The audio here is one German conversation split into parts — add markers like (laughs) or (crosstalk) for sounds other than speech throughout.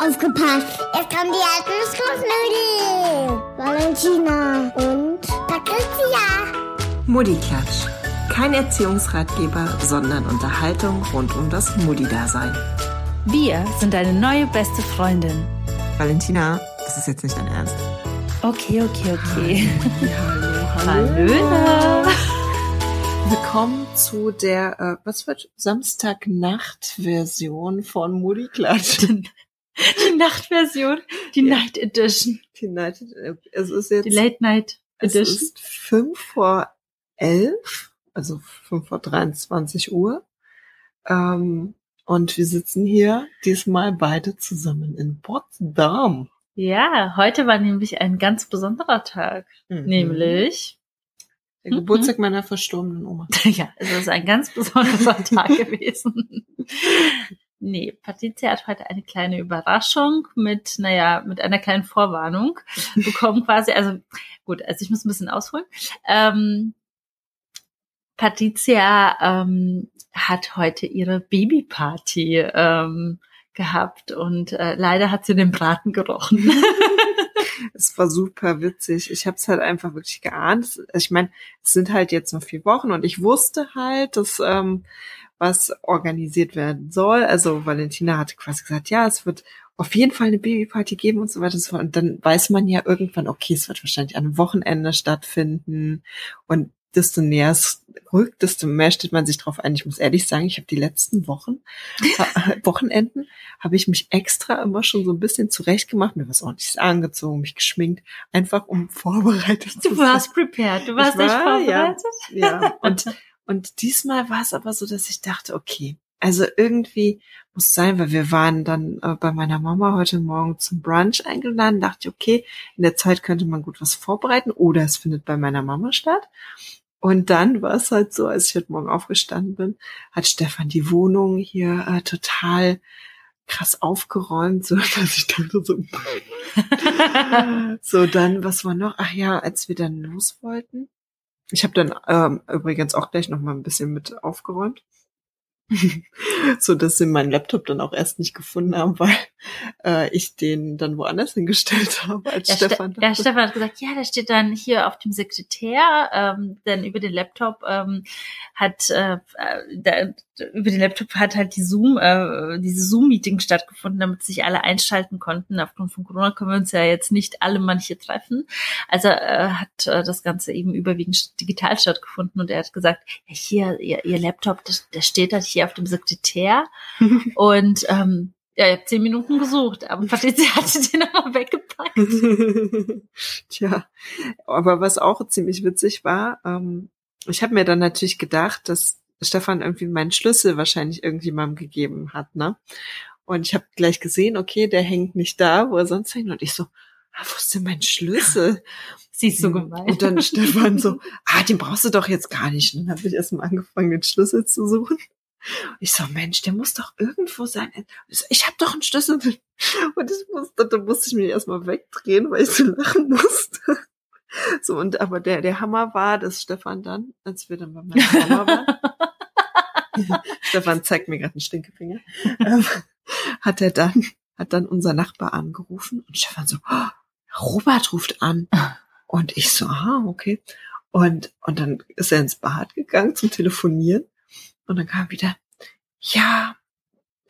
Aufgepasst! Jetzt kommen die alten Schlussnudeln! Valentina und Patricia! Muddiklatsch. Kein Erziehungsratgeber, sondern Unterhaltung rund um das Muddi-Dasein. Wir sind deine neue beste Freundin. Valentina, das ist jetzt nicht dein Ernst. Okay, okay, okay. Hallo, Hallo. Willkommen zu der, äh, was wird Samstagnacht-Version von Muddiklatsch. (laughs) Die Nachtversion, die Ja. Night Edition, Die Night, es ist jetzt, die Late Night es Edition. ist fünf vor elf, also fünf vor 23 Uhr. Ähm, und wir sitzen hier diesmal beide zusammen in Potsdam. Ja, heute war nämlich ein ganz besonderer Tag, Mhm. nämlich, Der Geburtstag meiner verstorbenen Oma. (laughs) ja, es ist ein ganz besonderer Tag (laughs) gewesen. Nee, Patricia hat heute eine kleine Überraschung mit, naja, mit einer kleinen Vorwarnung (laughs) bekommen quasi. Also gut, also ich muss ein bisschen ausholen. Ähm, Patricia ähm, hat heute ihre Babyparty ähm, gehabt und äh, leider hat sie den Braten gerochen. (laughs) Es war super witzig. Ich habe es halt einfach wirklich geahnt. Ich meine, es sind halt jetzt noch vier Wochen und ich wusste halt, dass ähm, was organisiert werden soll. Also Valentina hatte quasi gesagt, ja, es wird auf jeden Fall eine Babyparty geben und so weiter und so fort. Und dann weiß man ja irgendwann, okay, es wird wahrscheinlich an einem Wochenende stattfinden. Und desto näher es rückt, desto mehr stellt man sich drauf ein. Ich muss ehrlich sagen, ich habe die letzten Wochen, (laughs) Wochenenden, habe ich mich extra immer schon so ein bisschen zurechtgemacht, mir was ordentliches angezogen, mich geschminkt, einfach um (laughs) vorbereitet zu Du sein. warst prepared, du warst Ich nicht war, ja. vorbereitet. Ja, und, und diesmal war es aber so, dass ich dachte, okay, also irgendwie muss sein, weil wir waren dann äh, bei meiner Mama heute Morgen zum Brunch eingeladen, dachte ich, okay, in der Zeit könnte man gut was vorbereiten oder es findet bei meiner Mama statt. Und dann war es halt so, als ich heute Morgen aufgestanden bin, hat Stefan die Wohnung hier äh, total krass aufgeräumt, so (laughs) dass ich dachte so, (laughs) so, dann, was war noch? Ach ja, als wir dann los wollten. Ich habe dann ähm, übrigens auch gleich noch mal ein bisschen mit aufgeräumt. (laughs) so dass sie meinen Laptop dann auch erst nicht gefunden haben, weil äh, ich den dann woanders hingestellt (laughs) habe, als Ja, Stefan. Ste ja, Stefan hat gesagt, ja, der steht dann hier auf dem Sekretär, ähm, denn über den Laptop ähm, hat äh, äh, da, über den Laptop hat halt die Zoom, äh, diese Zoom-Meeting stattgefunden, damit sich alle einschalten konnten. Aufgrund von Corona können wir uns ja jetzt nicht alle manche treffen. Also äh, hat äh, das Ganze eben überwiegend digital stattgefunden und er hat gesagt, ja, hier, ihr, ihr Laptop, der, der steht halt hier auf dem Sekretär (laughs) und ähm, ja, ich habe zehn Minuten gesucht, aber Patricia hatte (laughs) den aber weggepackt. (laughs) Tja, aber was auch ziemlich witzig war, ähm, ich habe mir dann natürlich gedacht, dass Stefan irgendwie meinen Schlüssel wahrscheinlich irgendjemandem gegeben hat, ne? Und ich habe gleich gesehen, okay, der hängt nicht da, wo er sonst hängt. Und ich so, ah, wo ist denn mein Schlüssel? Sie ist so gemein. Und dann Stefan so, ah, den brauchst du doch jetzt gar nicht. Und dann habe ich erstmal angefangen, den Schlüssel zu suchen. Ich so, Mensch, der muss doch irgendwo sein. Ich, ich habe doch einen Schlüssel. Und ich musste, da musste ich mich erstmal wegdrehen, weil ich so lachen musste. So, und aber der, der Hammer war, dass Stefan dann, als wir dann bei meiner Mama waren, (laughs) (laughs) Stefan zeigt mir gerade einen Stinkefinger, ähm, hat er dann, hat dann unser Nachbar angerufen und Stefan so, oh, Robert ruft an. Und ich so, ah, okay. Und, und dann ist er ins Bad gegangen zum Telefonieren. Und dann kam wieder, ja,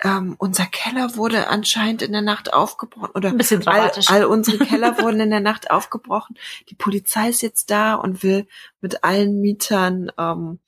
ähm, unser Keller wurde anscheinend in der Nacht aufgebrochen. Oder Ein bisschen all, all unsere (laughs) Keller wurden in der Nacht aufgebrochen. Die Polizei ist jetzt da und will mit allen Mietern ähm,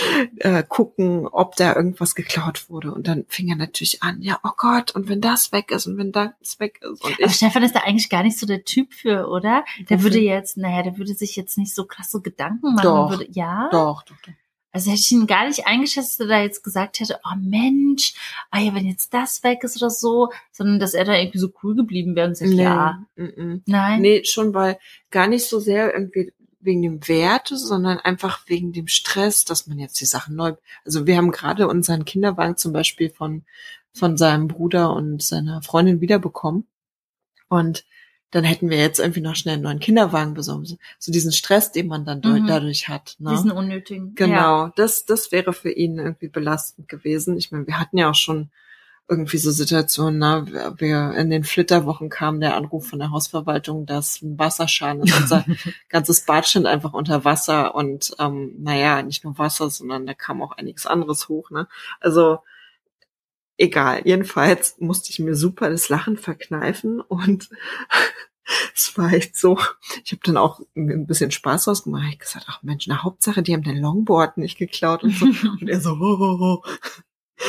(laughs) äh, gucken, ob da irgendwas geklaut wurde. Und dann fing er natürlich an, ja, oh Gott, und wenn das weg ist und wenn das weg ist. Und Aber ich, Stefan ist da eigentlich gar nicht so der Typ für, oder? Der Wofür? würde jetzt, naja, der würde sich jetzt nicht so krasse Gedanken machen. Doch. Würde, ja? doch, doch, doch. Also hätte ich ihn gar nicht eingeschätzt, dass er da jetzt gesagt hätte, oh Mensch, ah ja, wenn jetzt das weg ist oder so, sondern dass er da irgendwie so cool geblieben wäre und sagt, ja, mm, mm. nein. Nee, schon weil gar nicht so sehr irgendwie wegen dem Wert, sondern einfach wegen dem Stress, dass man jetzt die Sachen neu. Also wir haben gerade unseren Kinderwagen zum Beispiel von von seinem Bruder und seiner Freundin wiederbekommen und dann hätten wir jetzt irgendwie noch schnell einen neuen Kinderwagen besorgt. So diesen Stress, den man dann Mhm. dadurch hat. Ne? Diesen unnötigen. Ja. Genau, das, das wäre für ihn irgendwie belastend gewesen. Ich meine, wir hatten ja auch schon irgendwie so Situationen, na, wir in den Flitterwochen kam der Anruf von der Hausverwaltung, dass ein Wasserschaden ist. Unser (laughs) ganzes Bad stand einfach unter Wasser und ähm, naja, nicht nur Wasser, sondern da kam auch einiges anderes hoch. Ne? Also egal. Jedenfalls musste ich mir super das Lachen verkneifen und (laughs) es war echt so. Ich habe dann auch ein bisschen Spaß rausgemacht. Ich gesagt, ach Mensch, na Hauptsache, die haben dein Longboard nicht geklaut und so. (laughs) und er so, ho, ho, ho.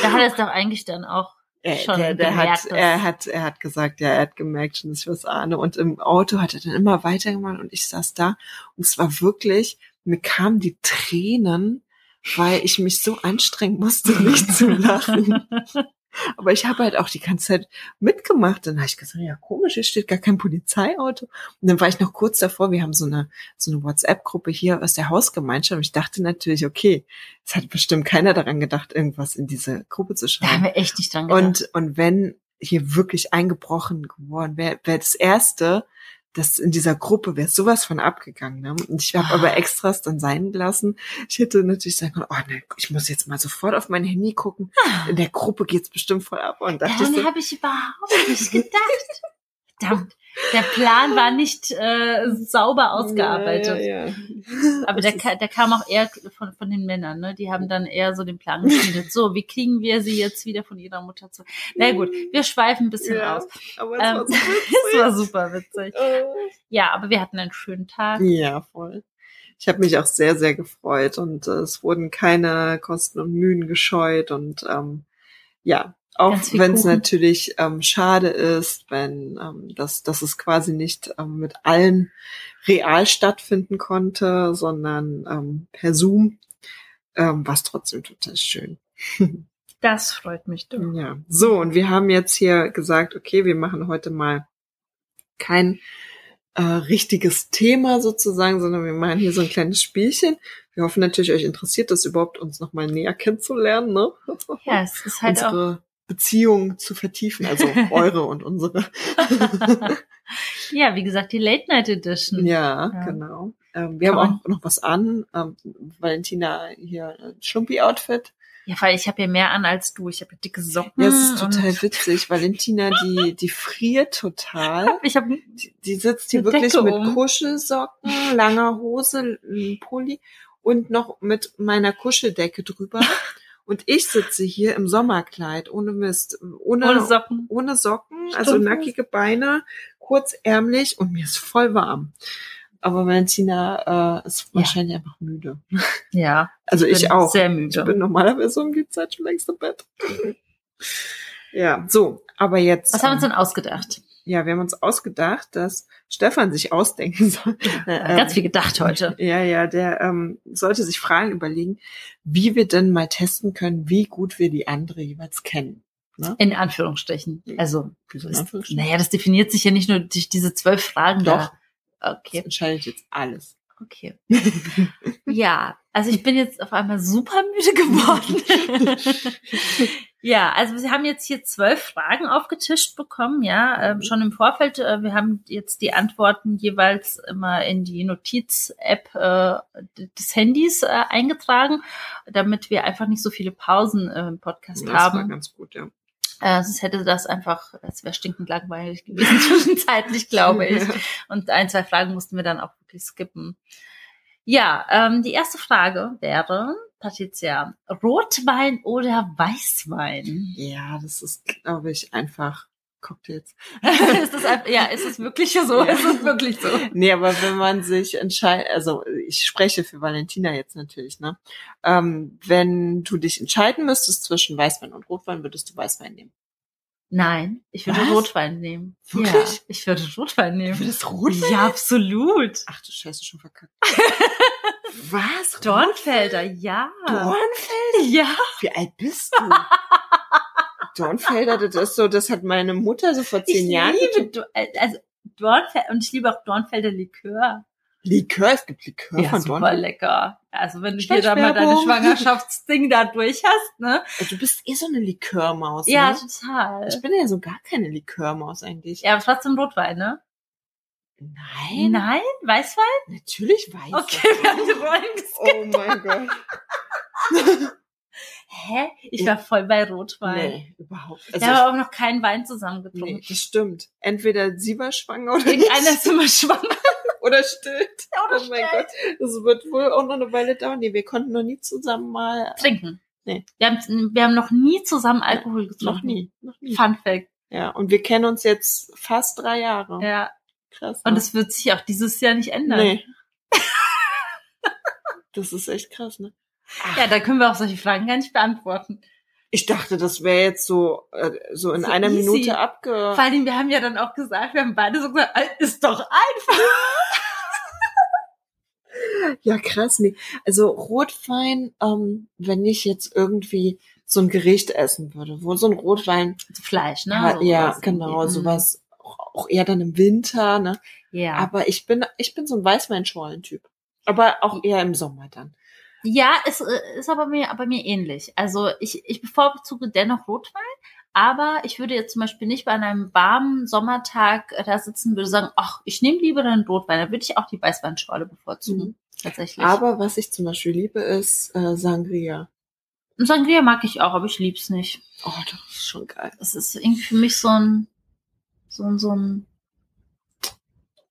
Da hat er es doch eigentlich dann auch Er, schon der, der gemerkt, hat, er hat, er hat gesagt, ja, er hat gemerkt schon, dass ich was ahne. Und im Auto hat er dann immer weitergemacht und ich saß da und es war wirklich, mir kamen die Tränen, weil ich mich so anstrengen musste, nicht zu lachen. (laughs) (laughs) Aber ich habe halt auch die ganze Zeit mitgemacht. Dann habe ich gesagt, ja, komisch, hier steht gar kein Polizeiauto. Und dann war ich noch kurz davor, wir haben so eine, so eine WhatsApp-Gruppe hier aus der Hausgemeinschaft. Und ich dachte natürlich, okay, es hat bestimmt keiner daran gedacht, irgendwas in diese Gruppe zu Da schreiben. haben wir echt nicht dran gedacht. Und, und wenn hier wirklich eingebrochen geworden wäre, wäre das erste, das in dieser Gruppe wäre sowas von abgegangen. Ne? Und ich habe Ah. aber extras dann sein gelassen. Ich hätte natürlich sagen können, oh ne, ich muss jetzt mal sofort auf mein Handy gucken. In der Gruppe geht's bestimmt voll ab. Und dachte ich Daran so, habe ich überhaupt nicht gedacht. (laughs) Verdammt. Der Plan war nicht äh, sauber ausgearbeitet. Ja, ja, ja. Aber der, der kam auch eher von, von den Männern, ne? Die haben dann eher so den Plan geschmiedet. So, wie kriegen wir sie jetzt wieder von ihrer Mutter zu? Na gut, wir schweifen ein bisschen Ja, aus. Aber es Ähm, war so (laughs) Es war super witzig. Äh. Ja, aber wir hatten einen schönen Tag. Ja, voll. Ich habe mich auch sehr, sehr gefreut und äh, es wurden keine Kosten und Mühen gescheut und ähm, ja, auch wenn es natürlich ähm, schade ist, wenn ähm, das, dass es quasi nicht ähm, mit allen real stattfinden konnte, sondern ähm, per Zoom, ähm, war es trotzdem total schön. (laughs) Das freut mich doch. Ja, so und wir haben jetzt hier gesagt, okay, wir machen heute mal kein äh, richtiges Thema sozusagen, sondern wir machen hier so ein kleines Spielchen. Wir hoffen natürlich, euch interessiert das überhaupt, uns nochmal näher kennenzulernen, ne? Ja, es ist halt auch. Beziehung zu vertiefen, also (laughs) eure und unsere. (laughs) Ja, wie gesagt, die Late Night Edition. ja, Ja. genau. Ähm, wir Kann haben auch noch was an. Ähm, Valentina hier ein Schlumpi-Outfit. Ja, weil ich habe ja mehr an als du. Ich habe ja dicke Socken. Ja, es ist total witzig. (laughs) Valentina, die, die friert total. ich habe Die, die sitzt hier wirklich Decke mit um. Kuschelsocken, langer Hose, Pulli und noch mit meiner Kuscheldecke drüber. Und ich sitze hier im Sommerkleid, ohne Mist, ohne, ohne Socken. ohne Socken, also nackige Beine, kurzärmlich und mir ist voll warm. Aber Valentina äh, ist Ja. wahrscheinlich einfach müde. (laughs) Ja. Also ich bin auch. Sehr Ich müde. bin normalerweise um die Zeit schon längst im Bett. (laughs) ja, so, aber jetzt. Was haben wir uns ähm, denn ausgedacht? Ja, wir haben uns ausgedacht, dass Stefan sich ausdenken soll. (laughs) Äh, Ganz viel gedacht heute. (laughs) Ja, ja, der ähm, sollte sich Fragen überlegen, wie wir denn mal testen können, wie gut wir die andere jeweils kennen. Ne? In Anführungsstrichen. Also, Wieso in das, Anführungsstrichen? naja, das definiert sich ja nicht nur durch diese zwölf Fragen Doch. da. Das Okay, entscheidet jetzt alles. okay. ja, also ich bin jetzt auf einmal super müde geworden. (laughs) ja, also wir haben jetzt hier zwölf Fragen aufgetischt bekommen, ja, ähm, schon im Vorfeld. Äh, wir haben jetzt die Antworten jeweils immer in die Notiz-App äh, des Handys äh, eingetragen, damit wir einfach nicht so viele Pausen äh, im Podcast Das war haben. ganz gut, ja. Äh, sonst hätte das einfach, es wäre stinkend langweilig gewesen (laughs) zwischenzeitlich, glaube ich. Und ein, zwei Fragen mussten wir dann auch wirklich skippen. Ja, ähm, die erste Frage wäre, Patricia, Rotwein oder Weißwein? Ja, das ist, glaube ich, einfach Cocktails. (laughs) ist das ja, ist es wirklich so? Ja. Ist es wirklich so? Nee, aber wenn man sich entscheidet, also ich spreche für Valentina jetzt natürlich, ne? Ähm, wenn du dich entscheiden müsstest zwischen Weißwein und Rotwein, würdest du Weißwein nehmen. Nein, ich würde Was? Rotwein nehmen. Wirklich? Ja, ich würde Rotwein nehmen. würdest Rotwein? Ja, absolut. Ach du Scheiße, schon verkackt. (laughs) Was? Dornfelder, ja. Dornfelder? Ja. Wie alt bist du? (laughs) Dornfelder, das ist so, das hat meine Mutter so vor zehn ich Jahren. liebe, Do also Dornfelder, und ich liebe auch Dornfelder Likör. Likör, es gibt Likör Ja, von super Dornfelder. lecker. Also wenn du dir da mal deine. Schwangerschaftsding da durch hast, ne? Also, du bist eh so eine Likörmaus, Ja, ne? total. Ich bin ja so gar keine Likörmaus eigentlich. Ja, aber trotzdem Rotwein, ne? Nein, Nein? Weißwein? natürlich weiß Okay, (laughs) wir haben die Rollen geskippt. Oh mein Gott. (laughs) Hä? Ich war voll bei Rotwein. Nee, überhaupt. Wir Also haben ich, aber auch noch keinen Wein zusammen getrunken. nee, das stimmt. Entweder sie war schwanger oder Irgendeiner nicht. ist immer schwanger. (laughs) Oder stillt. Oder oh mein stillt. Gott. Das wird wohl auch noch eine Weile dauern. Nee, wir konnten noch nie zusammen mal. Trinken. Nee. Wir haben, wir haben noch nie zusammen Alkohol getrunken. Noch nie. Noch nie. Fun Fact. Ja, und wir kennen uns jetzt fast drei Jahre. Ja. Krass. Und ne? das wird sich auch dieses Jahr nicht ändern. Nee. (laughs) das ist echt krass, ne? Ja, da können wir auch solche Fragen gar nicht beantworten. Ich dachte, das wäre jetzt so, äh, so in So einer easy. Minute abge... Vor allem, wir haben ja dann auch gesagt, wir haben beide so gesagt, "Äh, ist doch einfach. (laughs) Ja, krass, nee. Also Rotwein, ähm, wenn ich jetzt irgendwie so ein Gericht essen würde, wo so ein Rotwein, Fleisch, ne? ja, So ja genau, irgendwie. sowas, auch eher dann im Winter, ne? Ja. Aber ich bin, ich bin so ein Weißweinschorlen-Typ. Aber auch eher im Sommer dann. Ja, es äh, ist aber mir, bei mir ähnlich. Also ich, ich bevorzuge dennoch Rotwein, aber ich würde jetzt zum Beispiel nicht bei einem warmen Sommertag äh, da sitzen und würde sagen, ach, ich nehme lieber den Rotwein. Dann würde ich auch die Weißweinschorle bevorzugen. Mhm. Tatsächlich. Aber was ich zum Beispiel liebe, ist äh, Sangria. Sangria mag ich auch, aber ich lieb's nicht. Oh, das ist schon geil. Das ist irgendwie für mich so ein, so ein, so ein,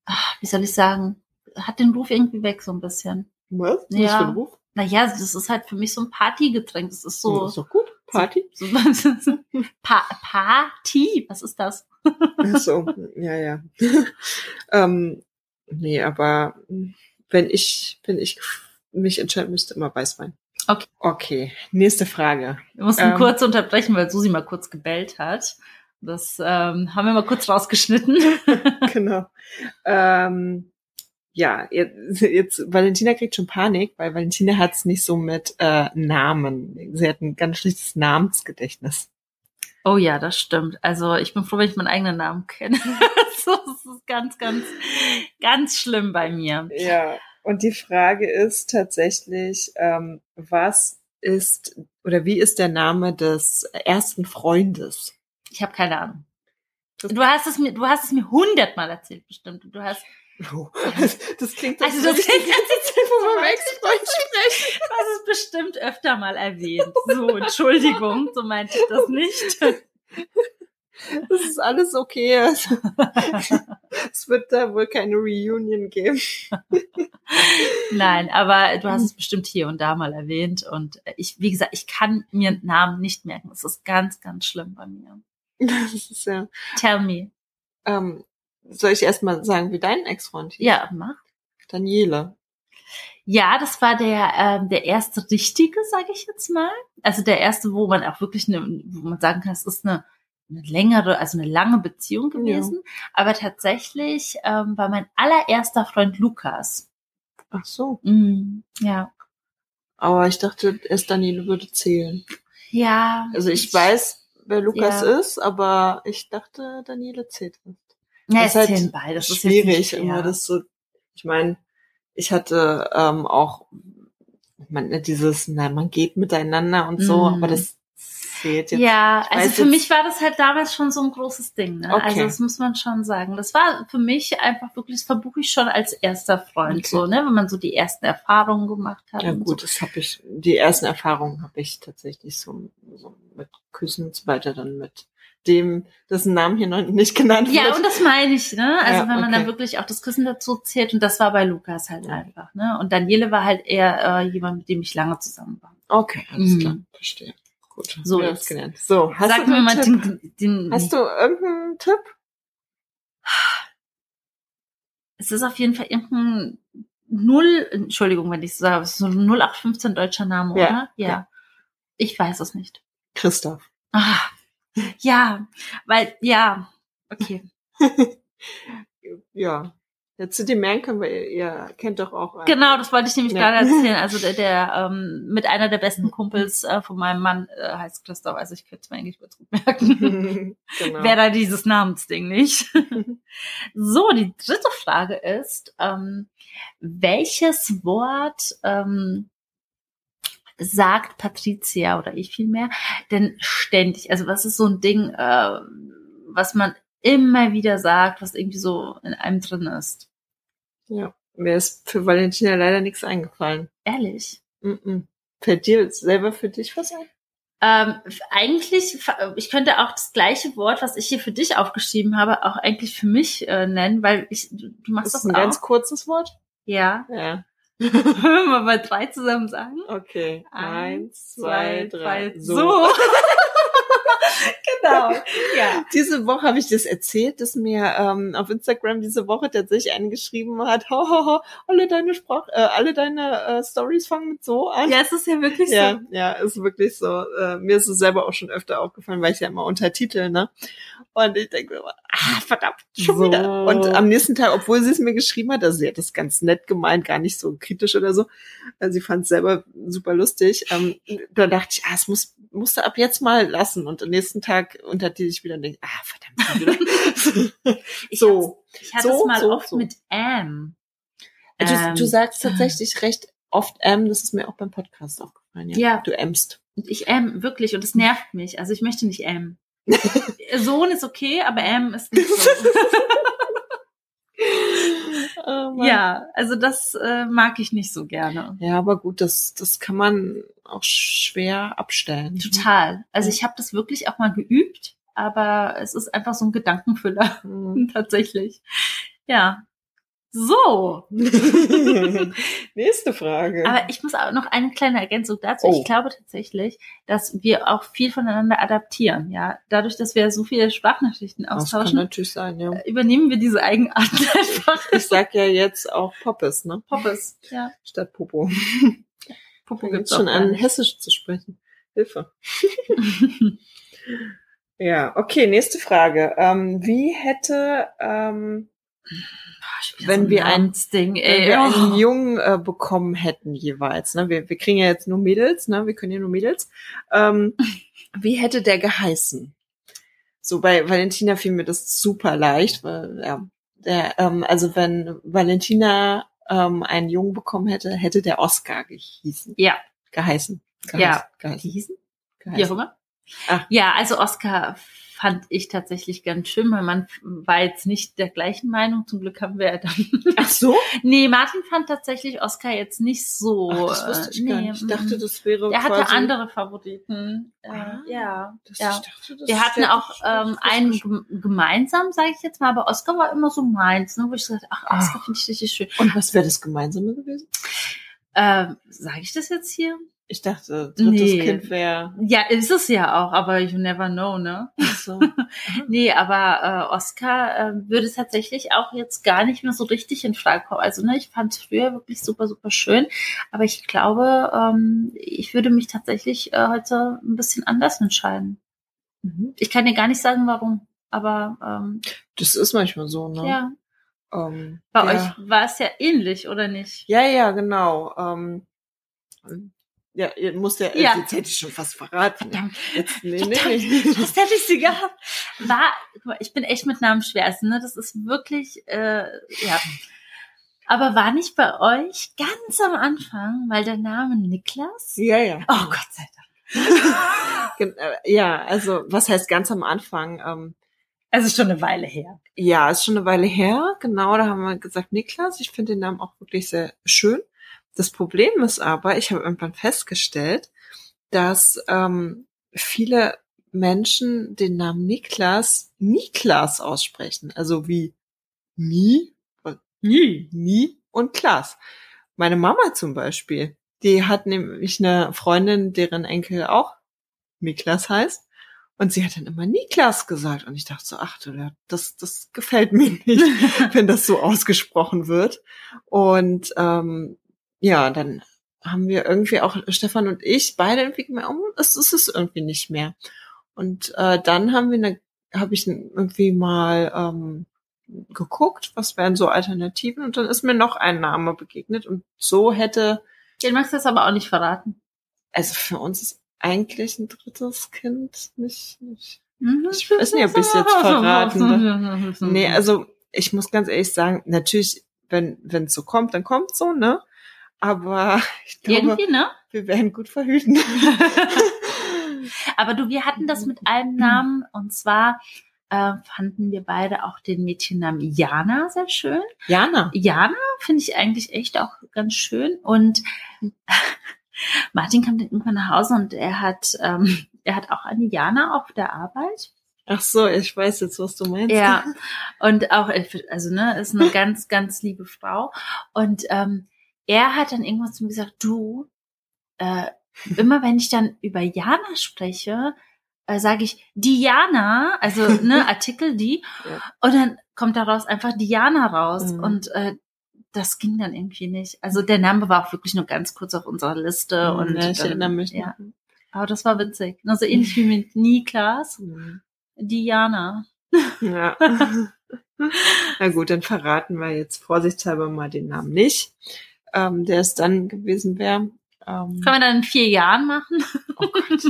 ach, wie soll ich sagen, hat den Ruf irgendwie weg so ein bisschen. Was? Was Ja. für ein Ruf? Naja, das ist halt für mich so ein Partygetränk. Das ist so, Ist doch gut. Party? (laughs) so pa Party. Was ist das? Ach so, ja, ja. (laughs) ähm, nee, aber wenn ich, wenn ich mich entscheiden müsste, immer Weißwein. Okay. Okay, nächste Frage. Wir mussten Ähm. kurz unterbrechen, weil Susi mal kurz gebellt hat. Das ähm, haben wir mal kurz rausgeschnitten. (laughs) genau. Ähm, ja, jetzt, jetzt, Valentina kriegt schon Panik, weil Valentina hat es nicht so mit äh, Namen. Sie hat ein ganz schlechtes Namensgedächtnis. Oh ja, das stimmt. Also ich bin froh, wenn ich meinen eigenen Namen kenne. (laughs) das ist ganz, ganz, ganz schlimm bei mir. Ja, und die Frage ist tatsächlich, ähm, was ist oder wie ist der Name des ersten Freundes? Ich habe keine Ahnung. Du hast es mir, du hast es mir hundertmal erzählt, bestimmt. Du hast, Oh, das, das klingt Also das die ganze Zeit von meinem Ex-Freund sprechen. du hast es bestimmt öfter mal erwähnt. So, Entschuldigung, so meinte ich das nicht. Das ist alles okay. Also, es wird da wohl keine Reunion geben. Nein, aber du hast es bestimmt hier und da mal erwähnt. Und ich, wie gesagt, ich kann mir Namen nicht merken. Es ist ganz, ganz schlimm bei mir. (laughs) Das ist ja. Tell me. Ähm, soll ich erstmal sagen, wie dein Ex-Freund hieß? Ja, mach. Daniele. Ja, das war der ähm, der erste richtige, sage ich jetzt mal. Also der erste, wo man auch wirklich eine, wo man sagen kann, es ist eine, eine längere, also eine lange Beziehung gewesen. Aber tatsächlich ähm, war mein allererster Freund Lukas. Ach so. Mm, ja, Aber ich dachte, erst Daniele würde zählen. ja. Also ich weiß, wer Lukas Ja. ist, aber ich dachte, Daniele zählt nicht. Ja, Das es ist halt zählen beide. Das ist schwierig, nicht immer das so. Ich meine, ich hatte ähm, auch man, dieses, nein, man geht miteinander und so, Mhm. aber das zählt jetzt. Ja, also für jetzt- mich war das halt damals schon so ein großes Ding. Ne? Okay. Also das muss man schon sagen. Das war für mich einfach wirklich, das verbuche ich schon als erster Freund, Okay. so, ne, wenn man so die ersten Erfahrungen gemacht hat. Ja gut, das habe ich, die ersten Erfahrungen habe ich tatsächlich so, so mit Küssen und so weiter dann mit dem, dessen Namen hier noch nicht genannt So. wird. Ja, und das meine ich, ne? Also Ja, wenn man dann okay. wirklich auch das Küssen dazu zählt und das war bei Lukas halt Ja. einfach, ne? Und Daniele war halt eher äh, jemand, mit dem ich lange zusammen war. okay, alles Mhm. klar, verstehe. Gut, So, wieder jetzt- gelernt. So, hast Sag du mir mal den, den Hast du irgendeinen Tipp? es ist auf jeden Fall irgendein Null, Entschuldigung, wenn ich so sage, es ist so ein 0815 deutscher Name, Ja, oder? Ja. ja. Ich weiß es nicht. Christoph. Ah, ja, weil, ja, okay. (laughs) Ja. Zu dir merken können, weil ihr, kennt doch auch. einen. Genau, das wollte ich nämlich Ja. gerade (laughs) erzählen. Also der, der ähm, mit einer der besten Kumpels äh, von meinem Mann äh, heißt Christoph, also ich könnte es mir eigentlich gut merken. (laughs) (laughs) genau. Wer da dieses Namensding nicht. so, die dritte Frage ist, ähm, welches Wort ähm, sagt Patricia oder ich vielmehr denn ständig? Also was ist so ein Ding, äh, was man immer wieder sagt, was irgendwie so in einem drin ist? ja. Mir ist für Valentina leider nichts eingefallen. Ehrlich? Mm -mm. Fällt dir selber für dich was ein? Ähm, eigentlich, ich könnte auch das gleiche Wort, was ich hier für dich aufgeschrieben habe, auch eigentlich für mich äh, nennen, weil ich, du du machst Das das, ist ein auch. ganz kurzes Wort. ja. Ja. Wollen wir mal drei zusammen sagen? Okay. Eins, Eins, zwei, drei. So. (laughs) (laughs) genau. (laughs) Ja. Diese Woche habe ich das erzählt, dass mir ähm, auf Instagram diese Woche tatsächlich einen geschrieben hat, ho, ho, ho, alle deine Sprach, äh, alle deine äh, Stories fangen mit so an. Ja, es ist ja wirklich Ja, so. ja, ist wirklich so. Äh, mir ist es selber auch schon öfter aufgefallen, weil ich ja immer untertitel, ne? Und ich denke immer, ah, verdammt, schon So. wieder. Und am nächsten Tag, obwohl sie es mir geschrieben hat, also sie hat das ganz nett gemeint, gar nicht so kritisch oder so. Also sie fand es selber super lustig. Ähm, da dachte ich, ah, es muss, musste ab jetzt mal lassen. Und am nächsten Tag untertitel ich wieder und denke, ah, verdammt, schon wieder. (laughs) Ich so. Ich hatte So, es mal so, oft so. mit Am. Du, Ähm, du sagst tatsächlich recht oft ähm, das ist mir auch beim Podcast aufgefallen. Ja. Ja. Du ämmst. Und ich am wirklich und es nervt mich. Also ich möchte nicht am. (laughs) Sohn ist okay, aber am ist nicht so. (laughs) Oh ja, also das äh, mag ich nicht so gerne. Ja, aber gut, das, das kann man auch schwer abstellen. Total. Also ich habe das wirklich auch mal geübt, aber es ist einfach so ein Gedankenfüller Mhm. (laughs) tatsächlich. Ja. So. (laughs) Nächste Frage. Aber ich muss auch noch eine kleine Ergänzung dazu. Oh. Ich glaube tatsächlich, dass wir auch viel voneinander adaptieren. Ja, dadurch, dass wir so viele Sprachnachrichten das kann austauschen, natürlich sein, ja. übernehmen wir diese Eigenarten (laughs) einfach. Ich sag ja jetzt auch Poppes, ne? Poppes. Ja, Statt Popo. (laughs) Popo gibt's schon an. Hessisch zu sprechen. Hilfe. Ja, okay, nächste Frage. Ähm, wie hätte, ähm, Boah, wenn wir ein- Ding, wenn ey, wir oh. einen Jungen äh, bekommen hätten jeweils, ne? Wir, wir kriegen ja jetzt nur Mädels, ne? Wir können ja nur Mädels. Ähm, wie hätte der geheißen? So bei Valentina fiel mir das super leicht, weil ja, der, ähm, also wenn Valentina ähm, einen Jungen bekommen hätte, hätte der Oscar gehießen, ja, geheißen. geheißen Ja. geheißen. hießen? Wie auch geheißen. immer. Ah. Ja, also Oscar fand ich tatsächlich ganz schön, weil man war jetzt nicht der gleichen Meinung. Zum Glück haben wir ja dann. Ach (laughs) so? nee, Martin fand tatsächlich Oscar jetzt nicht so. Ach, das wusste ich äh, gar nee, nicht. Ich dachte, das wäre Er hatte andere Favoriten. Äh, Ah, ja, Das, ja. Ich dachte, das Wir hatten auch ähm, einen gem- gemeinsam, sage ich jetzt mal, aber Oscar war immer so meins, ne, wo ich gesagt ach, Oscar finde ich richtig schön. Und was wäre das Gemeinsame gewesen? Ähm, sage ich das jetzt hier? Ich dachte, drittes Nee. Kind wäre. Ja, ist es ja auch, aber you never know, ne? So. (laughs) Nee, aber äh, Oscar äh, würde tatsächlich auch jetzt gar nicht mehr so richtig in Frage kommen. Also ne, ich fand es früher wirklich super, super schön, aber ich glaube, ähm, ich würde mich tatsächlich äh, heute ein bisschen anders entscheiden. Mhm. Ich kann dir gar nicht sagen, warum, aber ähm, Das ist manchmal so, ne? ja, Ähm, bei ja. euch war es ja ähnlich, oder nicht? Ja, ja, genau. Ähm, ja, ihr müsst ja, Ja. jetzt hätte ich schon fast verraten. Verdammt. Jetzt, nee, Verdammt, nee. Was hätte ich sie gehabt? War, guck mal, ich bin echt mit Namen schwer, also, ne? Das ist wirklich, äh, ja. Aber war nicht bei euch ganz am Anfang mal der Name Niklas? Ja, ja. Oh Gott sei Dank. (laughs) Äh, Ja, also was heißt ganz am Anfang? Ähm, Es ist schon eine Weile her. ja, ist schon eine Weile her. Genau, da haben wir gesagt Niklas. Ich finde den Namen auch wirklich sehr schön. Das Problem ist aber, ich habe irgendwann festgestellt, dass ähm, viele Menschen den Namen Niklas Niklas aussprechen. Also wie Mi, Nie. Mi und Klaas. Meine Mama zum Beispiel, die hat nämlich eine Freundin, deren Enkel auch Niklas heißt. Und sie hat dann immer Niklas gesagt. Und ich dachte so, ach du, das, das gefällt mir nicht, (laughs) wenn das so ausgesprochen wird. Und ähm, ja, dann haben wir irgendwie auch, Stefan und ich, beide irgendwie gemerkt, oh, es ist es irgendwie nicht mehr. Und äh, dann haben wir eine, habe ich irgendwie mal ähm, geguckt, was wären so Alternativen und dann ist mir noch ein Name begegnet und so hätte, Den magst du das aber auch nicht verraten. also für uns ist eigentlich ein drittes Kind nicht, nicht Mhm. Ich weiß nicht, ob ich's jetzt verraten Nee, also ich muss ganz ehrlich sagen, natürlich, wenn wenn es so kommt, dann kommt so, ne? Aber (laughs) ich glaube, Irgendwie, ne? wir werden gut verhüten. (laughs) Aber du, wir hatten das mit einem Namen und zwar äh, fanden wir beide auch den Mädchennamen Jana sehr schön. Jana. Jana finde ich eigentlich echt auch ganz schön und (laughs) Martin kam dann irgendwann nach Hause und er hat, ähm, er hat auch eine Jana auf der Arbeit. Ach so, ich weiß jetzt, was du meinst. Ja. Und auch, also ne, ist eine ganz, ganz liebe Frau. Und ähm, er hat dann irgendwann zu mir gesagt, du, äh, immer wenn ich dann über Jana spreche, äh, sage ich Diana, also ne, (laughs) Artikel die, Ja. und dann kommt daraus einfach Diana raus. Mhm. Und äh, das ging dann irgendwie nicht. Also der Name war auch wirklich nur ganz kurz auf unserer Liste. und ja, ich dann, erinnere mich. Ja, noch. aber das war witzig. Nur so ähnlich wie mit Niklas. Mhm. Diana. Ja. (laughs) Na gut, dann verraten wir jetzt vorsichtshalber mal den Namen nicht, ähm, der es dann gewesen wäre. Ähm, Können wir dann in vier Jahren machen? oh Gott.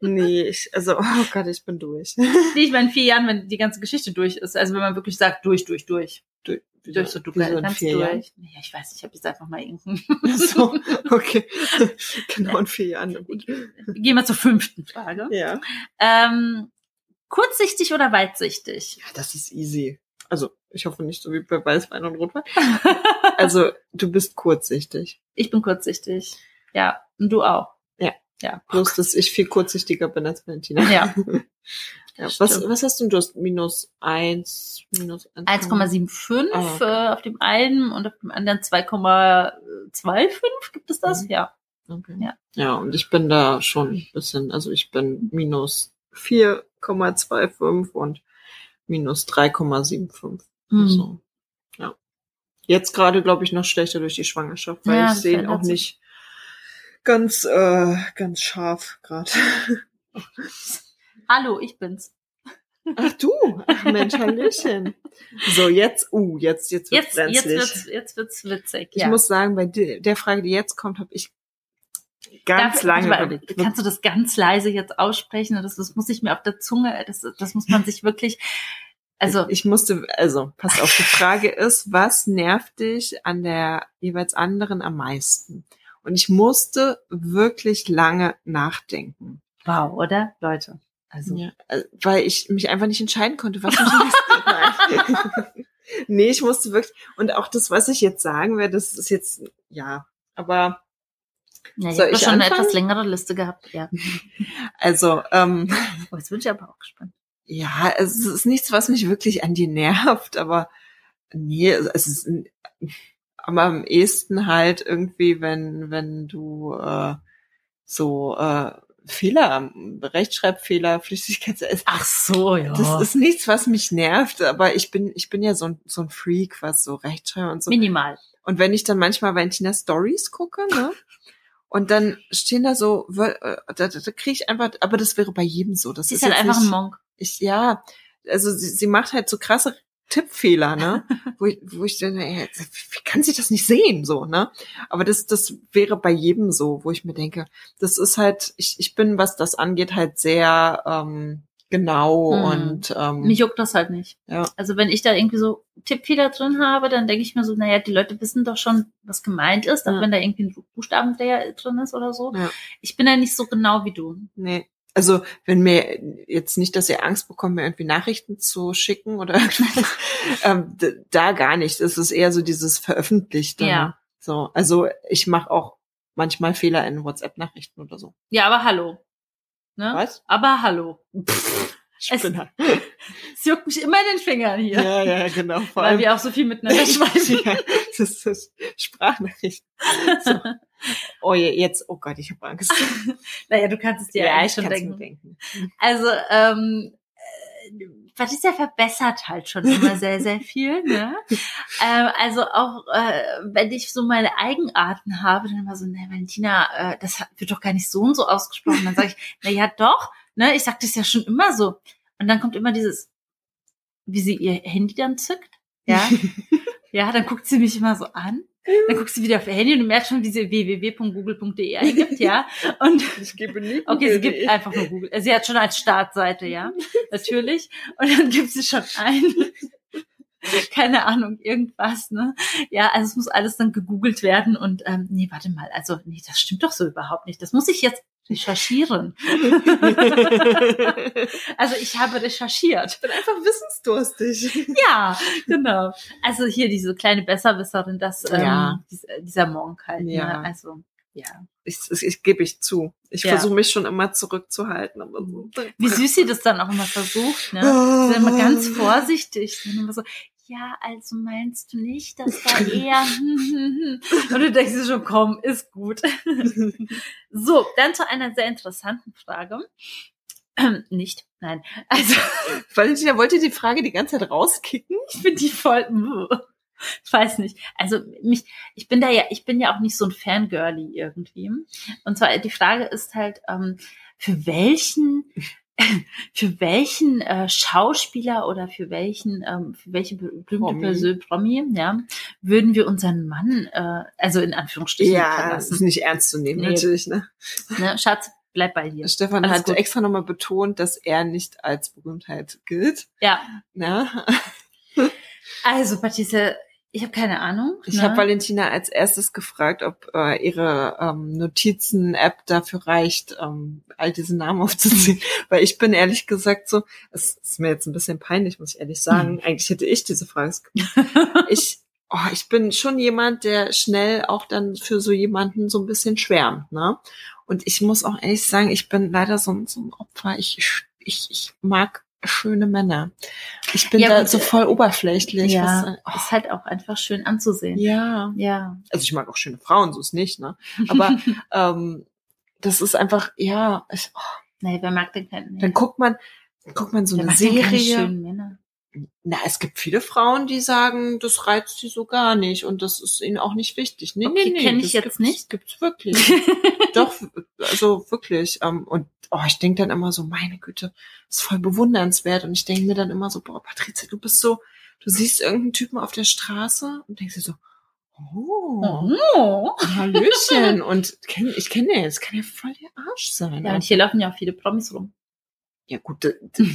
Nee, ich, also, oh Gott, ich bin durch. Nee, ich meine in vier Jahren, wenn die ganze Geschichte durch ist. Also wenn man wirklich sagt, durch, durch, durch. durch, Durch so, du in ganz vier Jahren? durch. Ja, ich weiß nicht, ich habe jetzt einfach mal irgendeinen. Ach So, okay. (laughs) genau in vier Jahren. Gut. Gehen wir zur fünften Frage. Ja. Ähm, kurzsichtig oder weitsichtig? Ja, das ist easy. Also, ich hoffe nicht so wie bei Weißwein und Rotwein. (laughs) Also, du bist kurzsichtig. Ich bin kurzsichtig. Ja, und du auch. Ja. Ja. Bloß, dass ich viel kurzsichtiger bin als Valentina. Ja. (laughs) ja was, was hast du? Du hast minus eins, minus 1, 1,75 Ah, okay. äh, auf dem einen und auf dem anderen 2,25 gibt es das? Mhm. Ja. Okay. Ja. ja, und ich bin da schon ein bisschen, also ich bin minus 4,25 und minus 3,75. Hm. Also, ja. Jetzt gerade, glaube ich, noch schlechter durch die Schwangerschaft, weil Ja, ich sehe ihn auch sich. nicht ganz, äh, ganz scharf gerade. Hallo, ich bin's. Ach du, ach Mensch, Hallöchen. So, jetzt, uh, jetzt, jetzt wird's Jetzt, jetzt wird's, jetzt wird's witzig. Ich ja. muss sagen, bei de- der Frage, die jetzt kommt, habe ich ganz Darf- lange mal, überlegt. Kannst du das ganz leise jetzt aussprechen? Das, das muss ich mir auf der Zunge, das, das muss man sich wirklich, also, ich musste, also, pass auf, die (laughs) Frage ist, was nervt dich an der jeweils anderen am meisten? Und ich musste wirklich lange nachdenken. wow, oder? Leute. Also, Ja, äh, weil ich mich einfach nicht entscheiden konnte, was mich Nein. (laughs) (laughs) Nee, ich musste wirklich, und auch das, was ich jetzt sagen werde, das ist jetzt, ja, aber, ja, ich habe ich schon eine anfangen? etwas längere Liste gehabt, ja. also, ähm, Oh, jetzt bin ich aber auch gespannt. Ja, es ist nichts, was mich wirklich an dir nervt, aber nee, es ist aber am ehesten halt irgendwie, wenn, wenn du äh, so äh, Fehler, Rechtschreibfehler, Flüssigkeits, Ach so, ja. das ist nichts, was mich nervt, aber ich bin, ich bin ja so ein, so ein Freak, was so Rechtschreibung und so. Minimal. Und wenn ich dann manchmal Valentina Stories gucke, ne? (laughs) Und dann stehen da so, äh, da, da, da kriege ich einfach, aber das wäre bei jedem so. Das Sie ist ist halt einfach nicht, ein Monk. Ich, ja, also sie, sie macht halt so krasse Tippfehler, ne? (laughs) wo ich, wo ich dann, ey, wie kann sie das nicht sehen, so, ne? Aber das, das wäre bei jedem so, wo ich mir denke, das ist halt, ich, ich bin, was das angeht, halt sehr ähm, genau Mhm. und ähm, Mich juckt das halt nicht. ja, Also wenn ich da irgendwie so Tippfehler drin habe, dann denke ich mir so, naja, die Leute wissen doch schon, was gemeint ist, auch Ja. wenn da irgendwie ein Buchstabendreher drin ist oder so. Ja. Ich bin da nicht so genau wie du. nee. Also wenn mir jetzt nicht, dass ihr Angst bekommt, mir irgendwie Nachrichten zu schicken oder (laughs) irgendwas, ähm, da gar nicht. Es ist eher so dieses Veröffentlichte. Ja. Ne? So, also ich mache auch manchmal Fehler in WhatsApp-Nachrichten oder so. Ja, aber hallo. Ne? Was? Aber hallo. Es- Spinner. (laughs) Es juckt mich immer in den Fingern hier. Ja, ja, genau. Vor weil allem, wir auch so viel miteinander (laughs) schreiben. ja, (laughs) das ist Sprachnachrichten. So. (laughs) Oh, je- jetzt, oh Gott, ich habe Angst. (laughs) naja, du kannst es dir Ja, eigentlich ich schon denken. denken. Also, ähm, äh, Patricia verbessert halt schon immer sehr, sehr viel. Ne? ähm, also auch, äh, wenn ich so meine Eigenarten habe, dann immer so, ne, Valentina, äh, das wird doch gar nicht so und so ausgesprochen. Dann sage ich, na ja, doch, ne, ich sag das ja schon immer so. Und dann kommt immer dieses, wie sie ihr Handy dann zückt. Ja, ja, dann guckt sie mich immer so an. Dann guckt sie wieder auf ihr Handy und du merkst schon, wie sie www.google.de eingibt, ja. Und (laughs) Ich gebe nie (laughs) Okay, sie gibt einfach nur Google. Sie hat schon als Startseite, ja, (laughs) natürlich. Und dann gibt sie schon ein, keine Ahnung, irgendwas, ne? Ja, also es muss alles dann gegoogelt werden und ähm, nee, warte mal, also nee, das stimmt doch so überhaupt nicht. Das muss ich jetzt recherchieren. (laughs) Also ich habe recherchiert. Ich bin einfach wissensdurstig. (laughs) Ja, genau. Also hier diese kleine Besserwisserin, das ähm, Ja. dies- dieser Monk halt. Ja. Ne? Also ja. Ich, ich, ich gebe ich zu. Ich Ja. versuche mich schon immer zurückzuhalten. Aber so. Wie süß sie das dann auch immer versucht, ne? Ah. Sie ist immer ganz vorsichtig. So, ja, also meinst du nicht, das war (laughs) eher. hm, (laughs) Und du denkst dir schon, komm, ist gut. (laughs) So, dann zu einer sehr interessanten Frage. Ähm, (clears throat) nicht, nein. Also, Valentina wollte die Frage die ganze Zeit rauskicken. ich finde die voll. Ich weiß nicht. Also mich, ich bin da ja, ich bin ja auch nicht so ein Fangirly irgendwie. Und zwar die Frage ist halt, ähm, für welchen, für welchen äh, Schauspieler oder für welchen, ähm, für welche berühmte Promi. Person, Promi, ja, würden wir unseren Mann, äh, also in Anführungsstrichen Ja, das ist verlassen. nicht ernst zu nehmen, Nee. natürlich. Ne? Ne? Schatz, bleib bei dir. Stefan Alles hat gut. extra nochmal betont, dass er nicht als Berühmtheit gilt. Ja, Ne? also Patricia, ich habe keine Ahnung. Ich ne? habe Valentina als erstes gefragt, ob äh, ihre ähm, Notizen-App dafür reicht, ähm, all diese Namen (laughs) aufzuziehen. Weil ich bin ehrlich gesagt so, es ist mir jetzt ein bisschen peinlich, muss ich ehrlich sagen. Eigentlich hätte ich diese Frage. (laughs) Ich, oh, ich bin schon jemand, der schnell auch dann für so jemanden so ein bisschen schwärmt, ne? Und ich muss auch ehrlich sagen, ich bin leider so, ein- so ein Opfer. Ich, ich, ich mag schöne Männer. Ich bin Ja, da gut, so voll oberflächlich. ja, was, ist halt auch einfach schön anzusehen. ja. Ja. Also ich mag auch schöne Frauen, so ist nicht, ne? Aber (laughs) ähm, das ist einfach, ja, ich, oh, Nee, wer mag denn keinen? dann guckt man, guckt man so wer eine Serie. Na, es gibt viele Frauen, die sagen, das reizt sie so gar nicht und das ist ihnen auch nicht wichtig. Nee, Okay, nee, nee. kenn ich das jetzt gibt's, nicht. Gibt's wirklich. (laughs) Doch, also wirklich. Ähm, und oh, ich denke dann immer so, meine Güte, das ist voll bewundernswert. Und ich denke mir dann immer so, boah, Patrizia, du bist so, du siehst irgendeinen Typen auf der Straße und denkst dir so, oh, Oh. Hallöchen. Und kenn, ich kenne den, das kann ja voll der Arsch sein. Ja, und hier laufen ja auch viele Promis rum. Ja gut,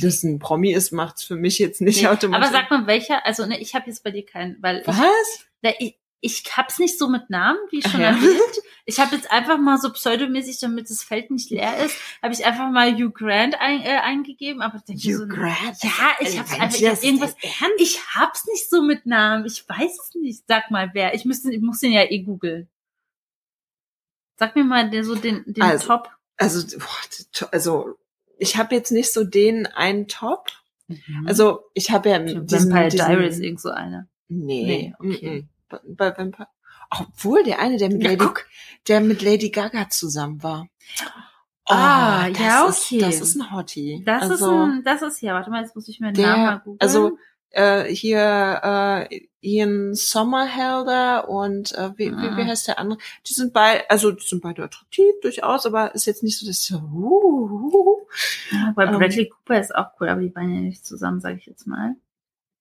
dass ein Promi ist, macht's für mich jetzt nicht Nee, automatisch. Aber sag mal, welcher, also ne, ich habe jetzt bei dir keinen, weil was? ich, ne, ich, ich hab's nicht so mit Namen, wie schon ja? erwähnt. Ich habe jetzt einfach mal so pseudomäßig, damit das Feld nicht leer ist, habe ich einfach mal Hugh Grant ein, äh, eingegeben, aber denke Hugh so, Grant? Ja, ich hab's einfach, ich das hab irgendwas, ich hab's nicht so mit Namen, ich weiß es nicht. Sag mal, wer, ich müsste, ich muss den ja eh googeln. Sag mir mal der, so den, den Also, Top. Also, boah, also ich habe jetzt nicht so den einen Top. Mhm. Also ich habe ja diesen, Vampire diesen, Diaries, irgend so eine. Nee, Nee, okay. mm, mm. Bei, Vampire. Obwohl der eine, der mit Ja, Lady, guck. der mit Lady Gaga zusammen war. Ah, das ja, Ist, okay. das ist ein Hottie. Das ist also, ein, das ist ja, warte mal, jetzt muss ich mir den Namen mal der, googeln. also äh, hier äh, Ian Sommerhelder und äh, wie, wie, wie Ah. heißt der andere? Die sind beide, also die sind beide attraktiv durchaus, aber ist jetzt nicht so, dass ich so, uh, uh, uh. ja, bei ähm, Bradley Cooper ist auch cool, aber die waren ja nicht zusammen, sage ich jetzt mal.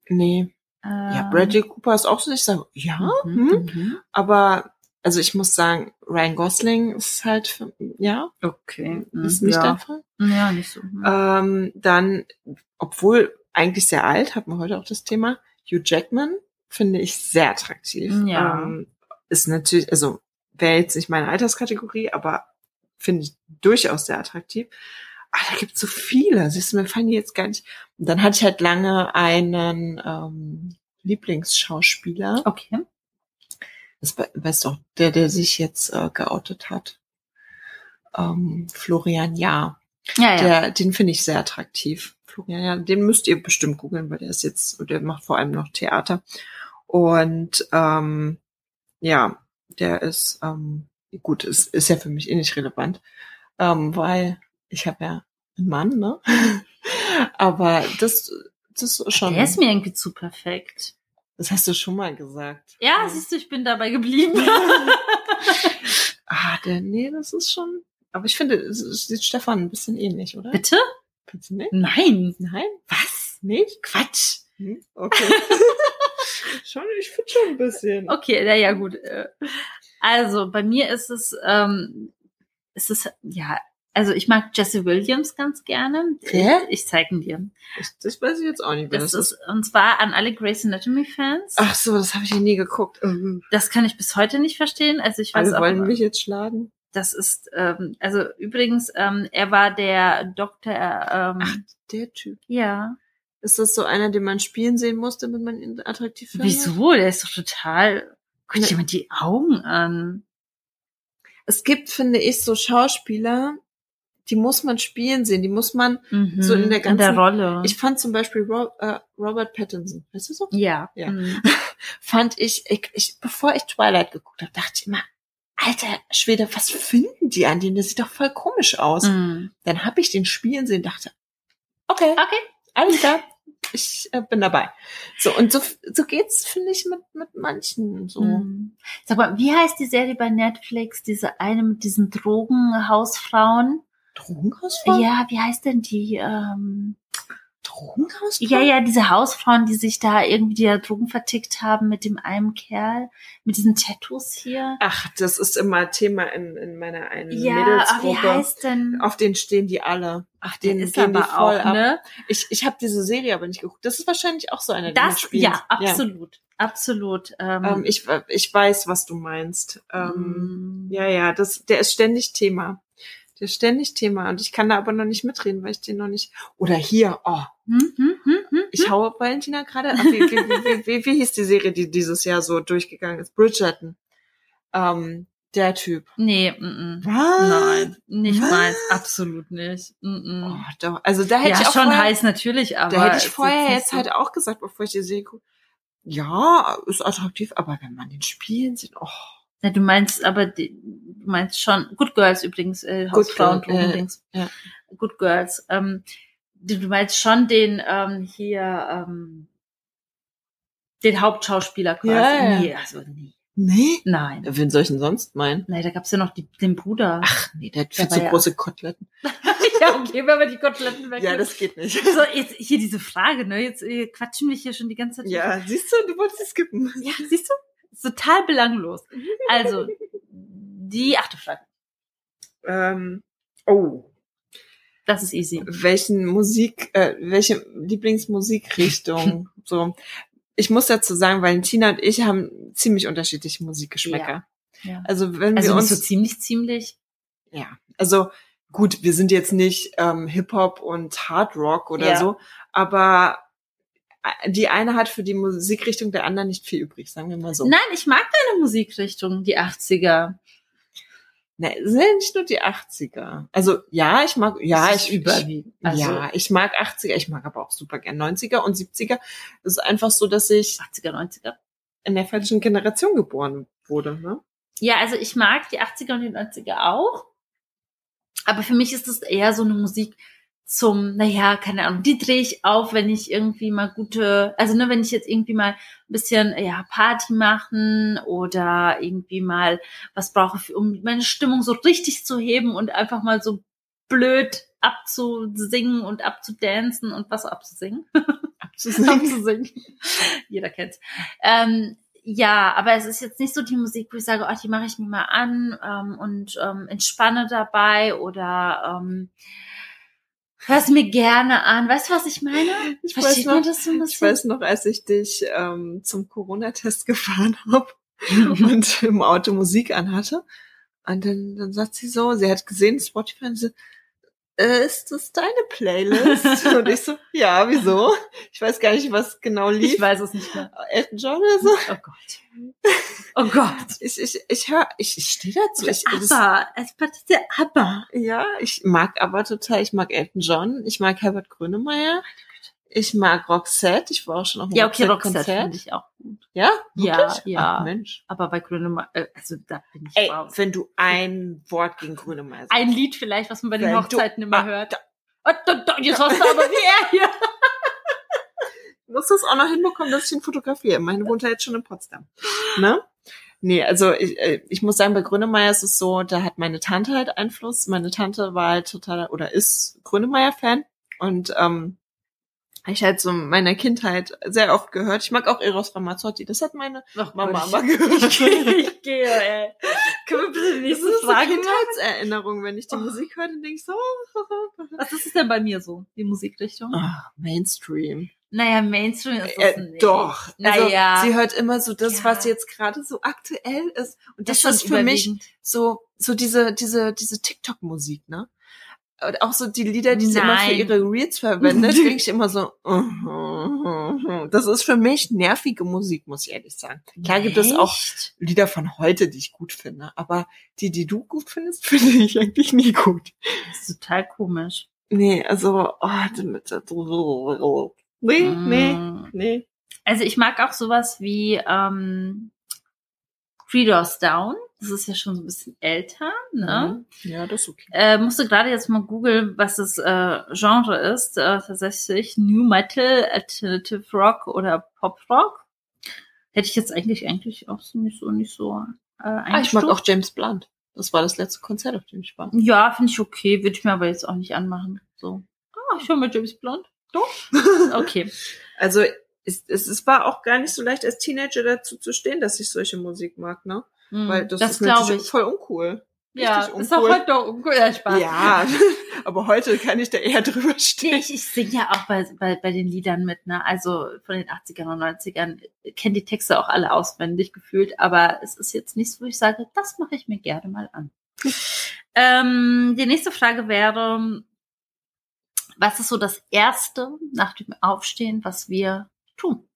nee. Ähm, Ja, Bradley Cooper ist auch so, ich sage, ja, Mhm, hm, mhm. aber also ich muss sagen, Ryan Gosling ist halt, für, ja, Okay. ist mhm, nicht ja. der Fall. Ja, nicht so. mhm. Ähm, dann, obwohl eigentlich sehr alt, hatten wir heute auch das Thema, Hugh Jackman finde ich sehr attraktiv. Ja. Ähm, ist natürlich, also wäre jetzt nicht meine Alterskategorie, aber finde ich durchaus sehr attraktiv. Ah, da gibt es so viele. Siehst du, mir fallen die jetzt gar nicht. Und dann hatte ich halt lange einen ähm, Lieblingsschauspieler. Okay. Das we- weißt du auch, der, der sich jetzt äh, geoutet hat. Ähm, Florian Jahr. Ja, ja. Der, den finde ich sehr attraktiv. Florian Jahr, den müsst ihr bestimmt googeln, weil der ist jetzt, der macht vor allem noch Theater. Und ähm, ja, der ist, ähm, gut, ist, ist ja für mich eh nicht relevant, ähm, weil ich habe ja einen Mann, ne? (laughs) Aber das, das ist schon, Der ist mir irgendwie zu perfekt. das hast du schon mal gesagt. Ja, Ähm, siehst du, ich bin dabei geblieben. (laughs) Ah, der, nee, das ist schon. Aber ich finde, es sieht Stefan ein bisschen ähnlich, oder? Bitte? Findest du nicht? Nein. Nein? Was? Nicht? Quatsch. Hm? Okay. (laughs) schon, ich finde schon ein bisschen. Okay, na ja, gut. Also, bei mir ist es, ähm, ist es, ja, also ich mag Jesse Williams ganz gerne. Wer? Ich, ich zeige ihn dir. Das, das weiß ich jetzt auch nicht, wer Das ist, und zwar an alle Grey's Anatomy Fans. Ach so, das habe ich ja nie geguckt. Das kann ich bis heute nicht verstehen. Also ich weiß Alle auch, wollen mich jetzt schlagen. Das ist, ähm, also übrigens, ähm, er war der Doktor, ähm, Ach, der Typ. ja. Ist das so einer, den man spielen sehen muss, damit man ihn attraktiv findet? Wieso? Der ist doch total, guck Ne. dir mal die Augen an. es gibt, finde ich, so Schauspieler, die muss man spielen sehen, die muss man Mhm. so in der ganzen- Rolle. Ich fand zum Beispiel Ro äh, Robert Pattinson, weißt du so? ja. Ja. Mhm. (laughs) Fand ich, ich, ich, bevor ich Twilight geguckt habe, dachte ich immer, alter Schwede, was finden die an dem? Der sieht doch voll komisch aus. Mhm. Dann habe ich den spielen sehen, dachte, okay, Okay. alles klar, ich äh, bin dabei. So und so, so geht's, finde ich, mit mit manchen so. Mhm. Sag mal, wie heißt die Serie bei Netflix? Diese eine mit diesen Drogenhausfrauen? Drogenhausfrau? Ja, wie heißt denn die? Ähm, Drogenhausfrau? ja, ja, diese Hausfrauen, die sich da irgendwie die ja Drogen vertickt haben mit dem einen Kerl, mit diesen Tattoos hier. Ach, das ist immer Thema in, in meiner einen Ja, aber wie Mädelsgruppe. heißt denn? Auf den stehen die alle. Ach, den ist gehen die aber voll auch, ab. ne? Ich, ich habe diese Serie aber nicht geguckt. Das ist wahrscheinlich auch so eine, die Das, mitspielt. ja, absolut, absolut. Ähm, Ähm, ich, ich weiß, was du meinst. Ähm, mm, Ja, ja, das, der ist ständig Thema. Der ist ständig Thema. Und ich kann da aber noch nicht mitreden, weil ich den noch nicht. Oder hier, oh, hm, hm, hm, hm. ich haue Valentina gerade. Wie, wie, wie, wie, wie hieß die Serie, die dieses Jahr so durchgegangen ist? Bridgerton. Ähm, der Typ. Nee, mm, mm. Was? nein, nicht Was? meins, absolut nicht. Mm, Oh, mm. doch. Also da hätte Ja, ich auch schon vorher, heiß natürlich, aber Da hätte ich vorher jetzt so- halt auch gesagt, bevor ich die Serie gucke. Ja, ist attraktiv, aber wenn man den spielen sieht, oh. Ja, du meinst aber, du meinst schon, Good Girls übrigens, äh, Hausfrauen, Girl, äh, ja. Good Girls. Ähm, du, du meinst schon den ähm, hier, ähm, den Hauptschauspieler quasi. Ja. Nee, also nie. Nee? Nein. Wen soll ich denn sonst meinen? Nein, da gab's ja noch die, den Bruder. Ach nee, der hat viel zu ja- große Koteletten. (laughs) ja, okay, wenn wir die Koteletten weg. Ja, das geht nicht. so, jetzt hier diese Frage, ne? Jetzt äh, quatschen wir hier schon die ganze Zeit. Ja, siehst du, du wolltest es skippen. Ja, siehst du? Total belanglos. (laughs) Also, die achte Frage. Ähm, oh, Das ist easy. welchen Musik, äh, welche Lieblingsmusikrichtung? (laughs) so, ich muss dazu sagen, Valentina und ich haben ziemlich unterschiedliche Musikgeschmäcker. Ja. Also wenn Also wir uns, so ziemlich, ziemlich. ja, also gut, wir sind jetzt nicht ähm, Hip Hop und Hard Rock oder Ja. so, aber die eine hat für die Musikrichtung der anderen nicht viel übrig, sagen wir mal so. Nein, ich mag deine Musikrichtung, die 80er. Ne, es sind nicht nur die 80er. Also ja, ich mag, ja, ich überwiegend. Also ja, ich mag 80er, ich mag aber auch super gern 90er und 70er. Es ist einfach so, dass ich 80er, 90er. in der falschen Generation geboren wurde. Ne? Ja, also ich mag die 80er und die 90er auch. Aber für mich ist es eher so eine Musik zum, naja, keine Ahnung, die drehe ich auf, wenn ich irgendwie mal gute, also ne, wenn ich jetzt irgendwie mal ein bisschen, ja, Party machen oder irgendwie mal was brauche, für, um meine Stimmung so richtig zu heben und einfach mal so blöd abzusingen und abzudancen und was abzusingen. (laughs) Abzusingen. abzusingen. Jeder kennt's. Ähm, ja, aber es ist jetzt nicht so die Musik, wo ich sage, ach, die mache ich mir mal an ähm, und ähm, entspanne dabei oder ähm, hör's mir gerne an. Weißt du, was ich meine? Ich Versteht weiß noch, das so ein ich weiß noch, als ich dich ähm, zum Corona-Test (laughs) gefahren habe und im Auto Musik anhatte. Und dann, dann sagt sie so, sie hat gesehen, Spotify, und sie äh, ist das deine Playlist? (laughs) und ich so, ja, wieso? Ich weiß gar nicht, was genau lief. Ich weiß es nicht mehr. Elton John oder so. Oh Gott. Oh Gott. Ich, ich, ich höre, ich, ich stehe dazu. Ich, aber, es der aber. ja, ich mag aber total, ich mag Elton John, ich mag Herbert Grönemeyer, ich mag Roxette, ich war auch schon auf einem Ja, okay, Roxette finde ich auch gut. Ja? Ja, Wirklich? ja. Ach, Mensch. Aber bei Grönemeyer, äh, also da bin ich Ey, raus. wenn du ein Wort gegen Grönemeyer sagst. Ein Lied vielleicht, was man bei den Wenn Hochzeiten immer Ah, hört. Oh, da, da, jetzt hast du aber wie er hier. Du musst das auch noch hinbekommen, dass ich ihn fotografiere. Meine wohnt ja jetzt schon in Potsdam. Ne? Nee, also ich, äh, ich muss sagen, bei Grönemeyer ist es so, da hat meine Tante halt Einfluss. Meine Tante war halt total oder ist Grönemeyer-Fan. Und ähm, ich halt so in meiner Kindheit sehr oft gehört. Ich mag auch Eros Ramazzotti. Das hat meine Ach, Mama ich, gehört. ich, gehe, ich gehe, ey. Können wir bitte die Das nächste ist so Frage machen? Kindheitserinnerung, wenn ich die Oh. Musik höre, dann denke ich so, Was ist es denn bei mir so, die Musikrichtung? ah, Mainstream. Naja, Mainstream ist es Äh, nicht. doch. Also, Naja. sie hört immer so das, Ja. was jetzt gerade so aktuell ist. Und das, schon ist für mich so, so diese, diese, diese TikTok-Musik, ne? Und auch so die Lieder, die sie immer für Nein. ihre Reels verwendet, (laughs) denke ich immer so, das ist für mich nervige Musik, muss ich ehrlich sagen. Klar gibt es auch Echt? Lieder von heute, die ich gut finde, aber die, die du gut findest, (laughs) finde ich eigentlich nie gut. Das ist total komisch. Nee, also, oh, damit, nee, nee, Mm. nee. Also ich mag auch sowas wie ähm, Three Doors Down. Das ist ja schon so ein bisschen älter, ne? Mhm. Ja, das ist okay. Äh, musste gerade jetzt mal googeln, was das äh, Genre ist. Äh, tatsächlich New Metal, Alternative Rock oder Pop Rock. Hätte ich jetzt eigentlich eigentlich auch so nicht so nicht so äh, Ah, ich mag auch James Blunt. Das war das letzte Konzert, auf dem ich war. Ja, finde ich okay. Würde ich mir aber jetzt auch nicht anmachen. So. Ah, ich höre mal James Blunt. Doch. Okay. (laughs) Also es, es, es war auch gar nicht so leicht als Teenager dazu zu stehen, dass ich solche Musik mag, ne? Hm, Weil das, das ist natürlich ich. voll uncool. Ja, richtig ist auch uncool. heute noch uncool. Ja, Spaß. Ja, (laughs) aber heute kann ich da eher (laughs) drüber stehen. Ich, ich singe ja auch bei, bei, bei den Liedern mit, ne? Also von den 80ern und 90ern kenne die Texte auch alle auswendig gefühlt, aber es ist jetzt nichts, wo ich sage, das mache ich mir gerne mal an. (laughs) ähm, die nächste Frage wäre, was ist so das Erste nach dem Aufstehen, was wir tun?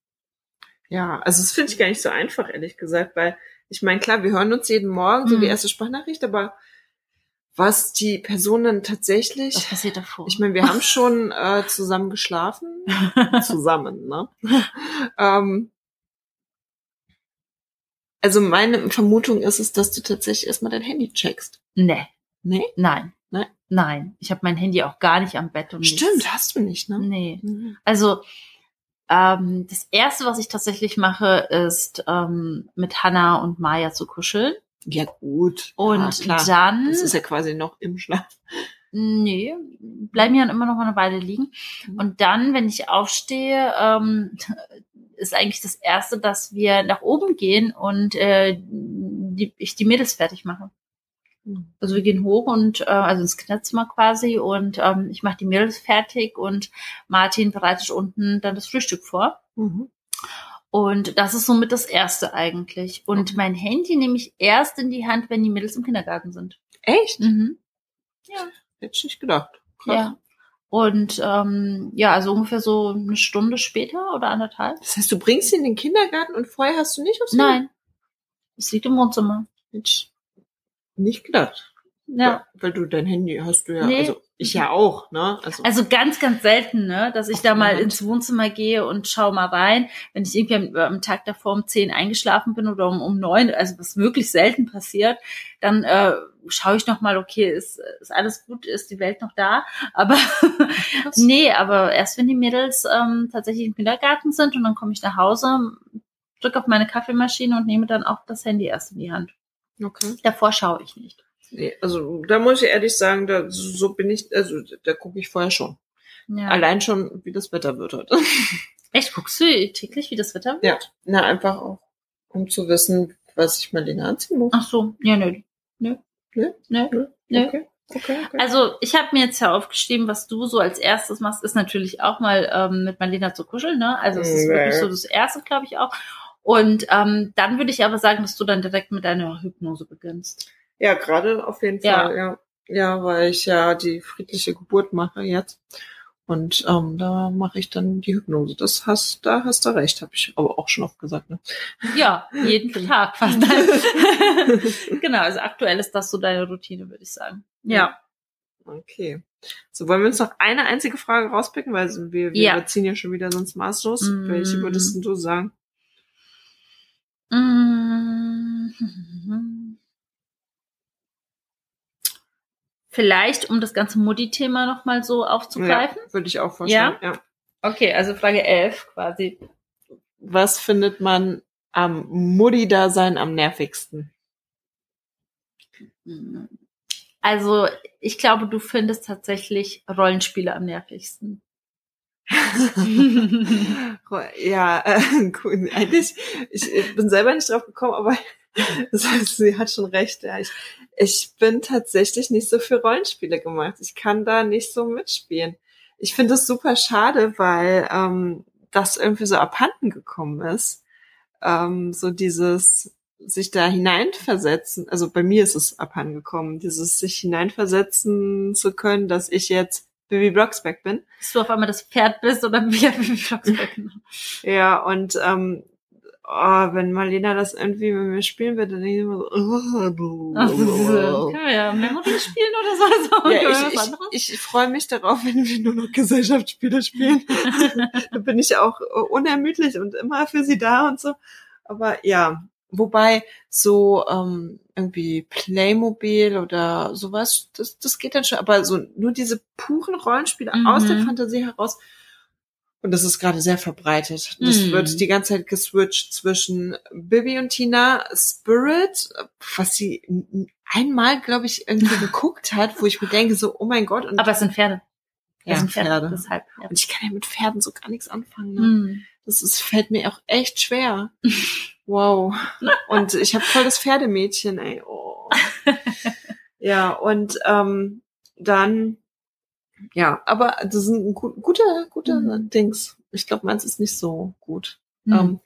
Ja, also das finde ich gar nicht so einfach, ehrlich gesagt, weil ich meine, klar, wir hören uns jeden Morgen so Mhm. die erste Sprachnachricht, aber was die Personen tatsächlich, Was passiert davor? ich meine, wir haben schon äh, zusammen geschlafen, (laughs) zusammen, ne? ähm, also meine Vermutung ist es, dass du tatsächlich erstmal dein Handy checkst. nee, Nee? nein, Nein? nein. Ich habe mein Handy auch gar nicht am Bett und Stimmt, nichts. hast du nicht, ne? Nee. Mhm. Also ähm, das erste, was ich tatsächlich mache, ist ähm, mit Hannah und Maya zu kuscheln. Ja, gut. Und ja, dann, Das ist ja quasi noch im Schlaf. nee, bleiben ja immer noch mal eine Weile liegen. Mhm. Und dann, wenn ich aufstehe, ähm, ist eigentlich das erste, dass wir nach oben gehen und äh, die, ich die Mädels fertig mache. Also wir gehen hoch und äh, also ins Kinderzimmer quasi und ähm, ich mache die Mädels fertig und Martin bereitet unten dann das Frühstück vor. Mhm. Und das ist somit das Erste eigentlich. Und Okay. mein Handy nehme ich erst in die Hand, wenn die Mädels im Kindergarten sind. Echt? Mhm. Hätte ich nicht gedacht. Krass. Ja. Und ähm, ja, also ungefähr so eine Stunde später oder anderthalb. Das heißt, du bringst sie in den Kindergarten und vorher hast du nicht aufs Nein. Es liegt im Wohnzimmer. Mensch, nicht gedacht. Ja. Weil du dein Handy hast du ja, Nee. also ich ja auch, ne? Also, Also ganz, ganz selten, ne, dass ich da mal ins Wohnzimmer gehe und schau mal rein. Wenn ich irgendwie am, am Tag davor um zehn eingeschlafen bin oder um, um neun, also was wirklich selten passiert, dann äh, schaue ich noch mal, okay, ist, ist alles gut, ist die Welt noch da? Aber (laughs) nee, aber erst wenn die Mädels ähm, tatsächlich im Kindergarten sind und dann komme ich nach Hause, drücke auf meine Kaffeemaschine und nehme dann auch das Handy erst in die Hand. Okay. Davor schaue ich nicht. Nee, also da muss ich ehrlich sagen, da, so bin ich, also da gucke ich vorher schon. Ja. Allein schon, wie das Wetter wird heute. (laughs) Echt, guckst du täglich, wie das Wetter wird? Ja. Na, einfach auch, um zu wissen, was ich mal länger anziehen muss. Ach so, ja, nö. Nö. Nö? Nö. Nö? Nö. Okay. Okay, okay. Also ich habe mir jetzt ja aufgeschrieben, was du so als erstes machst, ist natürlich auch mal ähm, mit Marlena zu kuscheln. Ne? Also es ist Nee. wirklich so das Erste, glaube ich auch. Und ähm, dann würde ich aber sagen, dass du dann direkt mit deiner Hypnose beginnst. Ja, gerade auf jeden Ja. Fall, ja. Ja, weil ich ja die friedliche Geburt mache jetzt. Und ähm, da mache ich dann die Hypnose. Das hast, da hast du recht, habe ich aber auch schon oft gesagt. Ne? Ja, jeden (laughs) Tag fast. Nein. (laughs) (laughs) genau, also aktuell ist das so deine Routine, würde ich sagen. Ja. Okay. So, wollen wir uns noch eine einzige Frage rauspicken, weil wir, wir Ja. überziehen ja schon wieder sonst maßlos. Mm. Welche würdest du sagen? Mm. Vielleicht, um das ganze Mutti-Thema nochmal so aufzugreifen. Ja, würde ich auch vorstellen. Ja. Okay, also Frage 11 quasi. Was findet man am Mutti-Dasein am nervigsten? Also, ich glaube, du findest tatsächlich Rollenspiele am nervigsten. (laughs) ja, äh, cool. eigentlich, ich, ich bin selber nicht drauf gekommen, aber (laughs) das heißt, sie hat schon recht. Ja, ich, ich bin tatsächlich nicht so für Rollenspiele gemacht. Ich kann da nicht so mitspielen. Ich finde es super schade, weil ähm, das irgendwie so abhanden gekommen ist. Ähm, so dieses sich da hineinversetzen, also bei mir ist es abhandengekommen, dieses sich hineinversetzen zu können, dass ich jetzt Bibi Blocksberg bin. Dass du auf einmal das Pferd bist oder wie (laughs) Bibi Blocksberg. Genau. Ja, und ähm, oh, wenn Marlena das irgendwie mit mir spielen wird, dann denke ich immer so, oh, Ach, können wir ja Memory spielen oder so. Also, ja, ich, ich, ich freue mich darauf, wenn wir nur noch Gesellschaftsspiele spielen. (laughs) da bin ich auch unermüdlich und immer für sie da und so. Aber ja, wobei so ähm, irgendwie Playmobil oder sowas, das, das geht dann schon. Aber so nur diese puren Rollenspiele Mhm. aus der Fantasie heraus. Und das ist gerade sehr verbreitet. Das Mhm. wird die ganze Zeit geswitcht zwischen Bibi und Tina, Spirit, was sie einmal, glaube ich, irgendwie (laughs) geguckt hat, wo ich mir denke, so, oh mein Gott. Und, Aber es sind Pferde. Es ja, sind Pferde. Pferde. Deshalb. Ja. Und ich kann ja mit Pferden so gar nichts anfangen. Ne? Hm. Das ist, fällt mir auch echt schwer. (laughs) Wow. Und ich habe voll das Pferdemädchen, ey. Oh. (laughs) Ja, und ähm, dann, ja, aber das ein gu guter, guter Mhm. Dings. Ich glaube, meins ist nicht so gut. Hm. Ähm,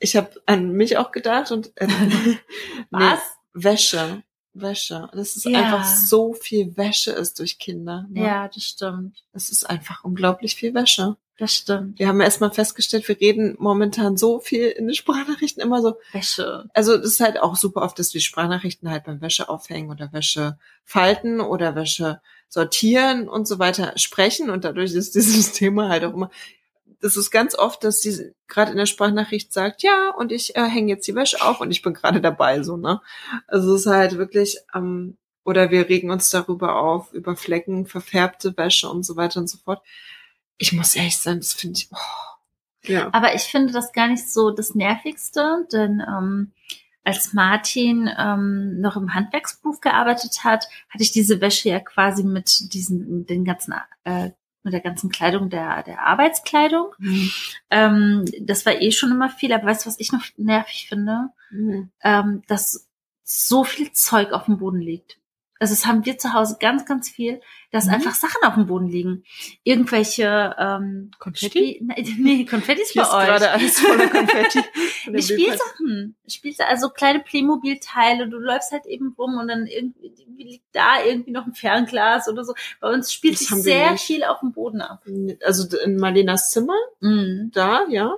ich habe an mich auch gedacht und äh, (laughs) Was? Wäsche. Wäsche. Das ist Ja. einfach so viel Wäsche ist durch Kinder. Ne? Ja, das stimmt. Es ist einfach unglaublich viel Wäsche. Das stimmt. Wir haben erstmal festgestellt, wir reden momentan so viel in den Sprachnachrichten immer so. Wäsche. Also das ist halt auch super oft, dass wir Sprachnachrichten halt beim Wäsche aufhängen oder Wäsche falten oder Wäsche sortieren und so weiter sprechen und dadurch ist dieses (laughs) Thema halt auch immer. Das ist ganz oft, dass sie gerade in der Sprachnachricht sagt, ja, und ich äh, hänge jetzt die Wäsche auf und ich bin gerade dabei, so, ne? Also es ist halt wirklich, ähm, oder wir regen uns darüber auf, über Flecken, verfärbte Wäsche und so weiter und so fort. Ich muss ehrlich sein, das finde ich, oh, ja. Aber ich finde das gar nicht so das Nervigste, denn ähm, als Martin ähm, noch im Handwerksberuf gearbeitet hat, hatte ich diese Wäsche ja quasi mit diesen, den ganzen, äh, mit der ganzen Kleidung der, der Arbeitskleidung. Mhm. Ähm, das war eh schon immer viel, aber weißt du, was ich noch nervig finde? Mhm. ähm, dass so viel Zeug auf dem Boden liegt. Also das haben wir zu Hause ganz, ganz viel, dass Mhm. einfach Sachen auf dem Boden liegen. Irgendwelche ähm, Konfetti? Spiel (laughs) nee, nee, Konfetti ist bei euch. gerade alles voller Konfetti. (laughs) Nee. Spielsachen. Spielsachen, also kleine Playmobil-Teile. Du läufst halt eben rum und dann irgendwie liegt da irgendwie noch ein Fernglas oder so. Bei uns spielt Das sich sehr viel auf dem Boden ab. Also in Marlenas Zimmer, Mhm. da, ja.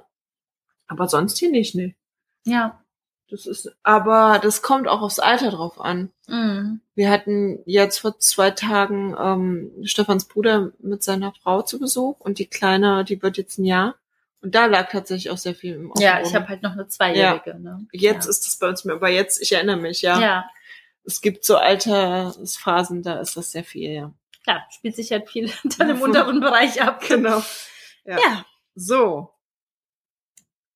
Aber sonst hier nicht, ne. Ja. Das ist, aber das kommt auch aufs Alter drauf an. Mhm. Wir hatten jetzt vor zwei Tagen ähm, Stefans Bruder mit seiner Frau zu Besuch und die Kleine, die wird jetzt ein Jahr. Und da lag tatsächlich auch sehr viel im Ja, Offenboden. ich habe halt noch eine Zweijährige. Ne? Jetzt ja. ist das bei uns mehr, aber jetzt, ich erinnere mich, ja. ja. Es gibt so Altersphasen, da ist das sehr viel, ja. klar, spielt sich halt viel dann im unteren Bereich ab. Genau. Ja. Ja, So.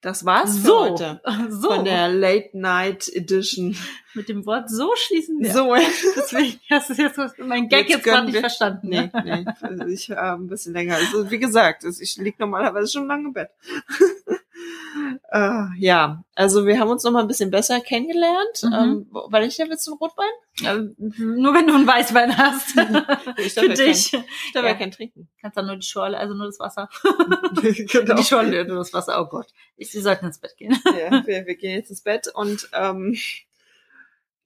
Das war's für so. heute. (laughs) So. Von der Late Night Edition. Mit dem Wort so schließen wir. So, (laughs) Deswegen hast du jetzt mein Gag Jetzt jetzt, gerade nicht verstanden. nee, Ne? nee. Also (laughs) ich habe ein bisschen länger. Also wie gesagt, ich lieg normalerweise schon lange im Bett. Äh, ja, also wir haben uns noch mal ein bisschen besser kennengelernt. Mhm. Ähm, weil ich ja willst du einen Rotwein? Ähm, Nur wenn du einen Weißwein hast. (laughs) Ich Für dich. Kein, ich darf ja. Ja. kein trinken. Kannst dann nur die Schorle, also nur das Wasser. (laughs) genau. Die Schorle, (laughs) nur das Wasser. Oh Gott. Ich, Sie sollten ins Bett gehen. ja, wir, wir gehen jetzt ins Bett und ähm,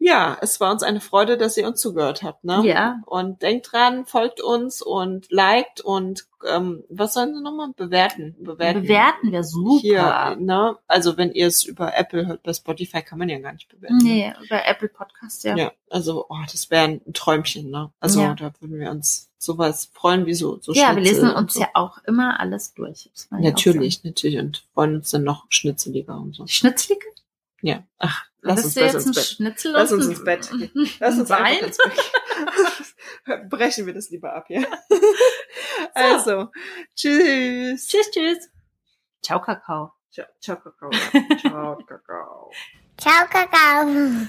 ja, es war uns eine Freude, dass ihr uns zugehört habt. Ne? Ja. Und denkt dran, folgt uns und liked und ähm, was sollen sie nochmal? Bewerten. Bewerten. Bewerten wir super. Hier, ne? Also wenn ihr es über Apple hört, bei Spotify kann man ja gar nicht bewerten. Nee, über Apple Podcast, ja. Ja, also oh, das wäre ein Träumchen, ne? Also Ja. da würden wir uns sowas freuen, wie so, so Ja, wir Schnitzel lesen und uns so. ja auch immer alles durch. ja Natürlich, natürlich. Und freuen uns dann noch schnitzeliger und so. sagen. Schnitzlige? Ja. Ach, lass bist uns jetzt ein ins Bett. Schnitzel Lass uns (laughs) ins Bett gehen. Lass (laughs) uns Wein? ins Bett. Brechen wir das lieber ab, ja? (laughs) Also, tschüss. Tschüss, tschüss. Ciao, Kakao. Ciao, ciao, Kakao. Ciao, Kakao. Ciao, Kakao.